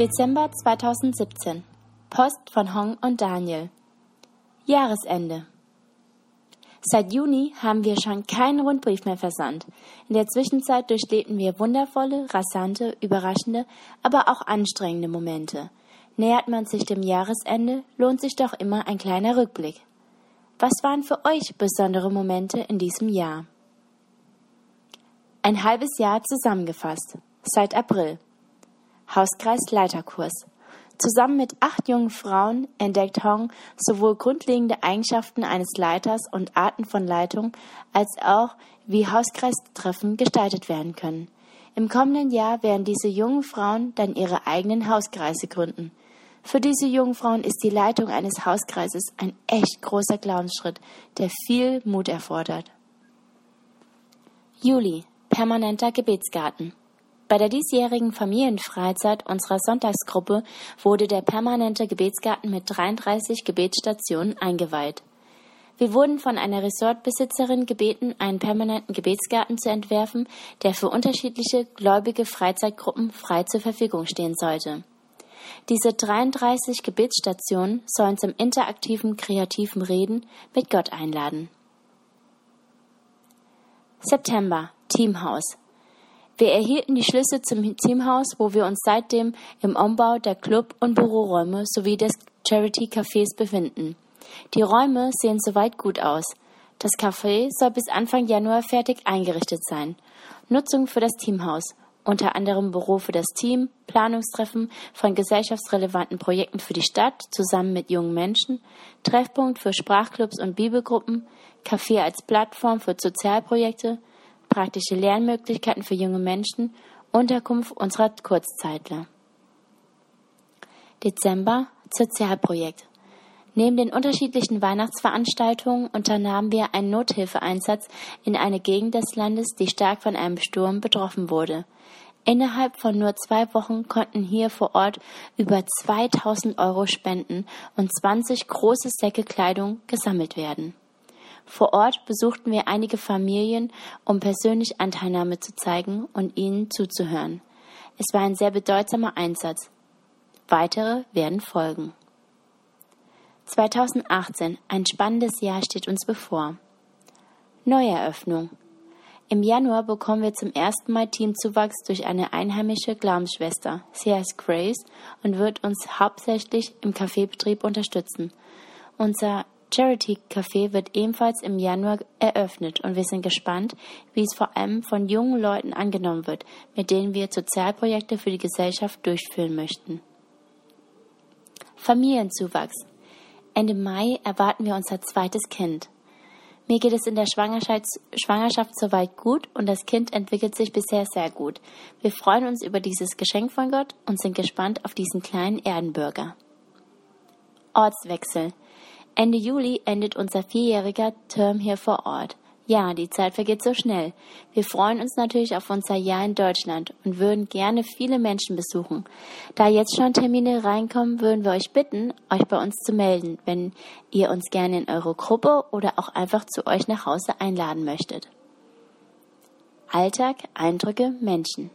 Dezember 2017 Post von Hong und Daniel Jahresende Seit Juni haben wir schon keinen Rundbrief mehr versandt. In der Zwischenzeit durchlebten wir wundervolle, rasante, überraschende, aber auch anstrengende Momente. Nähert man sich dem Jahresende, lohnt sich doch immer ein kleiner Rückblick. Was waren für euch besondere Momente in diesem Jahr? Ein halbes Jahr zusammengefasst. Seit April. Hauskreis Leiterkurs. Zusammen mit acht jungen Frauen entdeckt Hong sowohl grundlegende Eigenschaften eines Leiters und Arten von Leitung, als auch wie Hauskreistreffen gestaltet werden können. Im kommenden Jahr werden diese jungen Frauen dann ihre eigenen Hauskreise gründen. Für diese jungen Frauen ist die Leitung eines Hauskreises ein echt großer Glaubensschritt, der viel Mut erfordert. Juli. Permanenter Gebetsgarten. Bei der diesjährigen Familienfreizeit unserer Sonntagsgruppe wurde der permanente Gebetsgarten mit 33 Gebetsstationen eingeweiht. Wir wurden von einer Resortbesitzerin gebeten, einen permanenten Gebetsgarten zu entwerfen, der für unterschiedliche gläubige Freizeitgruppen frei zur Verfügung stehen sollte. Diese 33 Gebetsstationen sollen zum interaktiven, kreativen Reden mit Gott einladen. September Teamhaus wir erhielten die Schlüssel zum Teamhaus, wo wir uns seitdem im Umbau der Club- und Büroräume sowie des Charity-Cafés befinden. Die Räume sehen soweit gut aus. Das Café soll bis Anfang Januar fertig eingerichtet sein. Nutzung für das Teamhaus, unter anderem Büro für das Team, Planungstreffen von gesellschaftsrelevanten Projekten für die Stadt zusammen mit jungen Menschen, Treffpunkt für Sprachclubs und Bibelgruppen, Café als Plattform für Sozialprojekte, praktische Lernmöglichkeiten für junge Menschen, Unterkunft unserer Kurzzeitler. Dezember Sozialprojekt. Neben den unterschiedlichen Weihnachtsveranstaltungen unternahmen wir einen Nothilfeeinsatz in eine Gegend des Landes, die stark von einem Sturm betroffen wurde. Innerhalb von nur zwei Wochen konnten hier vor Ort über 2000 Euro Spenden und 20 große Säcke Kleidung gesammelt werden. Vor Ort besuchten wir einige Familien, um persönlich Anteilnahme zu zeigen und ihnen zuzuhören. Es war ein sehr bedeutsamer Einsatz. Weitere werden folgen. 2018, ein spannendes Jahr steht uns bevor. Neueröffnung. Im Januar bekommen wir zum ersten Mal Teamzuwachs durch eine einheimische Glaubensschwester. Sie heißt Grace und wird uns hauptsächlich im Kaffeebetrieb unterstützen. Unser Charity Café wird ebenfalls im Januar eröffnet und wir sind gespannt, wie es vor allem von jungen Leuten angenommen wird, mit denen wir Sozialprojekte für die Gesellschaft durchführen möchten. Familienzuwachs. Ende Mai erwarten wir unser zweites Kind. Mir geht es in der Schwangerschaft, Schwangerschaft soweit gut und das Kind entwickelt sich bisher sehr gut. Wir freuen uns über dieses Geschenk von Gott und sind gespannt auf diesen kleinen Erdenbürger. Ortswechsel. Ende Juli endet unser vierjähriger Term hier vor Ort. Ja, die Zeit vergeht so schnell. Wir freuen uns natürlich auf unser Jahr in Deutschland und würden gerne viele Menschen besuchen. Da jetzt schon Termine reinkommen, würden wir euch bitten, euch bei uns zu melden, wenn ihr uns gerne in eure Gruppe oder auch einfach zu euch nach Hause einladen möchtet. Alltag, Eindrücke, Menschen.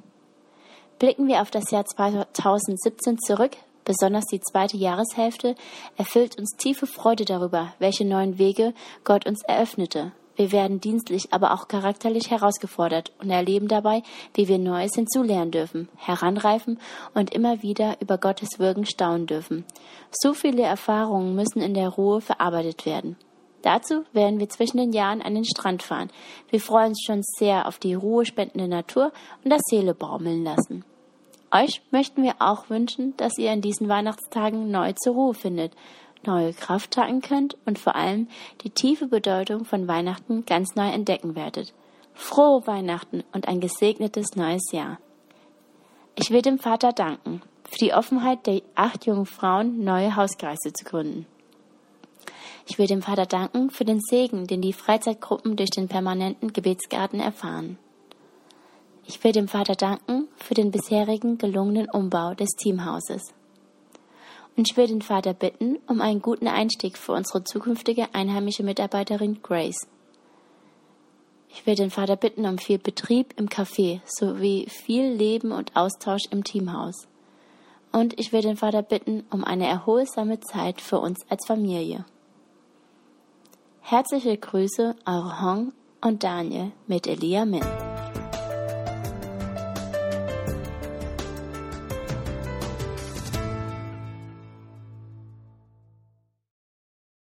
Blicken wir auf das Jahr 2017 zurück, Besonders die zweite Jahreshälfte erfüllt uns tiefe Freude darüber, welche neuen Wege Gott uns eröffnete. Wir werden dienstlich, aber auch charakterlich herausgefordert und erleben dabei, wie wir Neues hinzulernen dürfen, heranreifen und immer wieder über Gottes Wirken staunen dürfen. So viele Erfahrungen müssen in der Ruhe verarbeitet werden. Dazu werden wir zwischen den Jahren an den Strand fahren. Wir freuen uns schon sehr auf die ruhespendende Natur und das Seele baumeln lassen. Euch möchten wir auch wünschen, dass ihr in diesen Weihnachtstagen neu zur Ruhe findet, neue Kraft tanken könnt und vor allem die tiefe Bedeutung von Weihnachten ganz neu entdecken werdet. Frohe Weihnachten und ein gesegnetes neues Jahr. Ich will dem Vater danken für die Offenheit der acht jungen Frauen, neue Hauskreise zu gründen. Ich will dem Vater danken für den Segen, den die Freizeitgruppen durch den permanenten Gebetsgarten erfahren. Ich will dem Vater danken für den bisherigen gelungenen Umbau des Teamhauses. Und ich will den Vater bitten um einen guten Einstieg für unsere zukünftige einheimische Mitarbeiterin Grace. Ich will den Vater bitten um viel Betrieb im Café sowie viel Leben und Austausch im Teamhaus. und ich will den Vater bitten um eine erholsame Zeit für uns als Familie. Herzliche Grüße, eure Hong und Daniel mit Elia Min.